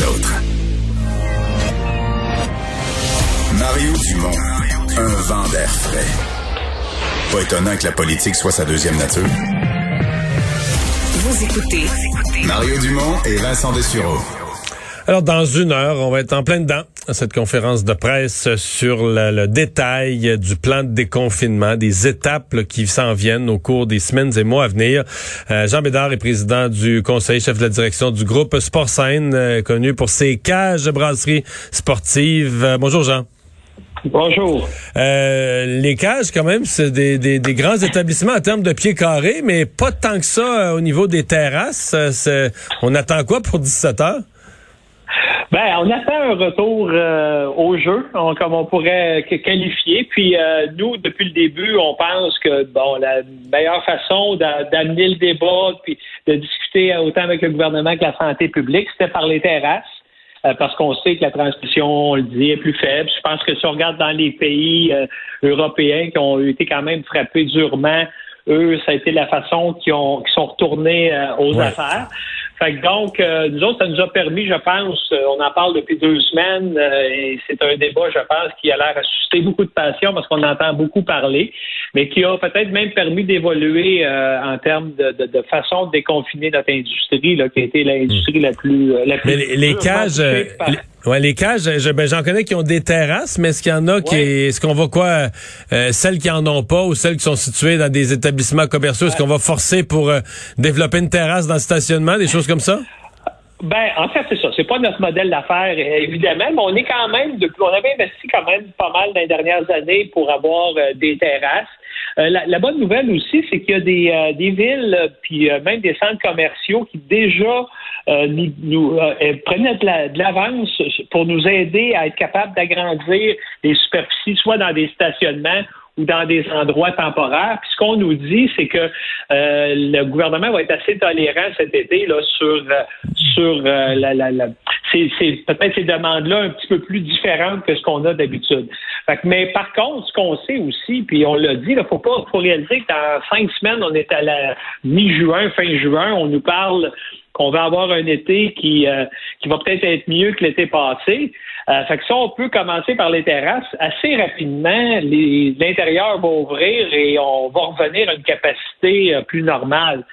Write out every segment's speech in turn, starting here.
les autres. Mario Dumont, un vent d'air frais. Pas étonnant que la politique soit sa deuxième nature. Vous écoutez Mario Dumont et Vincent Dessureau. Alors, dans une heure, on va être en plein dedans cette conférence de presse sur le, le détail du plan de déconfinement, des étapes là, qui s'en viennent au cours des semaines et mois à venir. Euh, Jean Bédard est président du conseil, chef de la direction du groupe Sportsign, euh, connu pour ses cages de brasserie sportive. Euh, bonjour, Jean. Bonjour. Euh, les cages, quand même, c'est des, des, des, grands établissements en termes de pieds carrés, mais pas tant que ça au niveau des terrasses. On attend quoi pour 17 heures? Ben, on attend un retour euh, au jeu, on, comme on pourrait qualifier. Puis euh, nous, depuis le début, on pense que bon, la meilleure façon d'amener le débat, puis de discuter autant avec le gouvernement que la santé publique, c'était par les terrasses. Euh, parce qu'on sait que la transmission, on le dit, est plus faible. Je pense que si on regarde dans les pays européens qui ont été quand même frappés durement, eux, ça a été la façon qu'ils ont qui sont retournés aux affaires. Fait que donc, euh, nous autres, ça nous a permis, je pense, euh, on en parle depuis deux semaines, euh, et c'est un débat, je pense, qui a l'air à susciter beaucoup de passion parce qu'on entend beaucoup parler, mais qui a peut-être même permis d'évoluer en termes de, de, de, façon de déconfiner notre industrie, là, qui a été l'industrie la plus la plus. Mais les, cages. Ouais, les cages, ben, j'en connais qui ont des terrasses, mais est-ce qu'il y en a qui, est-ce qu'on va quoi, celles qui en ont pas ou celles qui sont situées dans des établissements commerciaux, est-ce qu'on va forcer pour développer une terrasse dans le stationnement, des choses comme ça? Ben, en fait, c'est ça. C'est pas notre modèle d'affaires, évidemment, mais on est quand même, depuis, on avait investi quand même pas mal dans les dernières années pour avoir euh, des terrasses. Euh, la, bonne nouvelle aussi, c'est qu'il y a des, euh, des villes, puis même des centres commerciaux qui déjà nous, nous prenaient de l'avance pour nous aider à être capables d'agrandir les superficies, soit dans des stationnements ou dans des endroits temporaires. Puis ce qu'on nous dit, c'est que euh, le gouvernement va être assez tolérant cet été là sur euh, sur euh, la, la, c'est, peut-être ces demandes-là un petit peu plus différentes que ce qu'on a d'habitude. mais par contre, ce qu'on sait aussi, puis on l'a dit, il faut pas faut réaliser que dans cinq semaines, on est à la mi-juin, fin juin, on nous parle qu'on va avoir un été qui, euh, qui va peut-être être mieux que l'été passé. Euh, fait que ça, on peut commencer par les terrasses. Assez rapidement, l'intérieur va ouvrir et on va revenir à une capacité euh, plus normale.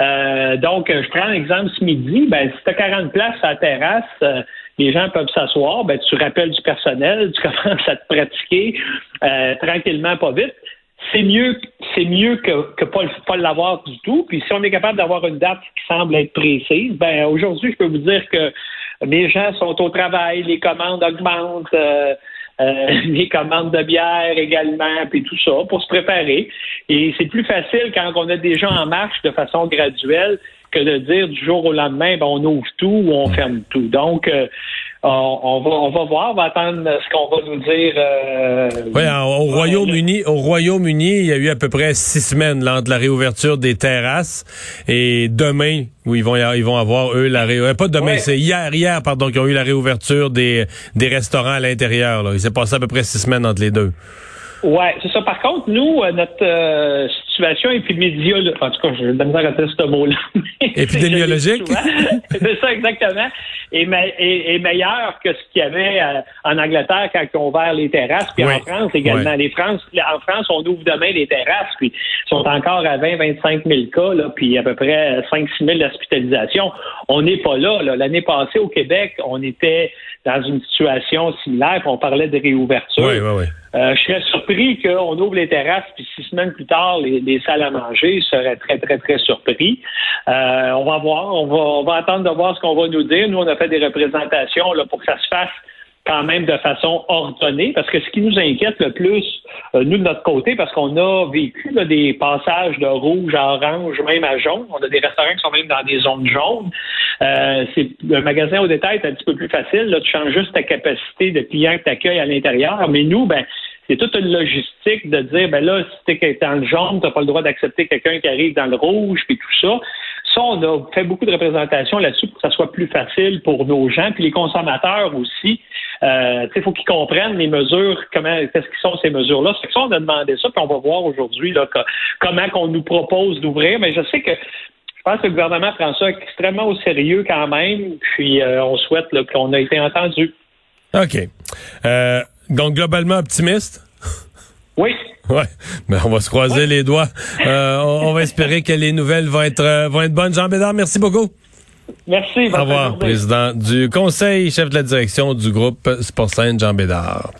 Euh, donc, je prends l'exemple ce midi. Ben, si tu as 40 places à la terrasse, les gens peuvent s'asseoir, ben, tu rappelles du personnel, tu commences à te pratiquer tranquillement, pas vite c'est mieux, c'est mieux que, que pas, pas l'avoir du tout. Puis si on est capable d'avoir une date qui semble être précise, ben aujourd'hui, je peux vous dire que les gens sont au travail, les commandes augmentent, euh, euh, les commandes de bière également, puis tout ça, pour se préparer. Et c'est plus facile quand on a des gens en marche de façon graduelle que de dire du jour au lendemain, ben, on ouvre tout ou on ferme tout. Donc, euh, on, va, on va voir, on va attendre ce qu'on va nous dire. Euh, oui, au Royaume-Uni, au Royaume-Uni, il y a eu à peu près six semaines là, entre la réouverture des terrasses et demain où ils vont ils vont avoir eux la réouverture. Pas demain, c'est hier, hier pardon, qu'ils ont eu la réouverture des des restaurants à l'intérieur. Il s'est passé à peu près six semaines entre les deux. Ouais, c'est ça. Par contre, nous, euh, notre euh, situation épidémiologique, en tout cas, je vais de à dire ce mot-là. Épidémiologique? c'est ça, exactement. Est, est, meilleur que ce qu'il y avait euh, en Angleterre quand ils ont ouvert les terrasses, puis en France également. Les France, en France, on ouvre demain les terrasses, puis ils sont encore à 20-25 000 cas, là, puis à peu près 5-6 000 hospitalisations. On n'est pas là. là. L'année passée, au Québec, on était dans une situation similaire, puis on parlait de réouverture. Oui, oui, oui. Euh, je serais surpris qu'on ouvre les terrasses, puis six semaines plus tard, les, salles à manger. Serais très, très, très surpris. Euh, on va voir. On va, on va attendre de voir ce qu'on va nous dire. Nous, on a fait des représentations là, pour que ça se fasse quand même de façon ordonnée, parce que ce qui nous inquiète le plus, nous de notre côté, parce qu'on a vécu des passages de rouge à orange, même à jaune, on a des restaurants qui sont même dans des zones jaunes. Euh, c'est le magasin au détail est un petit peu plus facile. Là, tu changes juste ta capacité de client que tu accueilles à l'intérieur, mais nous, ben c'est toute une logistique de dire, ben là, si tu es dans le jaune, tu n'as pas le droit d'accepter quelqu'un qui arrive dans le rouge, puis tout ça. Ça, on a fait beaucoup de représentations là-dessus pour que ça soit plus facile pour nos gens, puis les consommateurs aussi. Euh, il faut qu'ils comprennent les mesures, comment, qu'est-ce qui sont ces mesures-là. C'est ça, on a demandé ça, puis on va voir aujourd'hui comment qu'on nous propose d'ouvrir. Mais je sais que pense que le gouvernement prend ça extrêmement au sérieux quand même, puis on souhaite qu'on a été entendu. OK. donc, globalement optimiste? Oui. Ouais, mais on va se croiser les doigts. on, va espérer que les nouvelles vont être vont être bonnes. Jean Bédard, merci beaucoup. Merci. Au revoir, président du conseil, chef de la direction du groupe Sportsaine, Jean Bédard.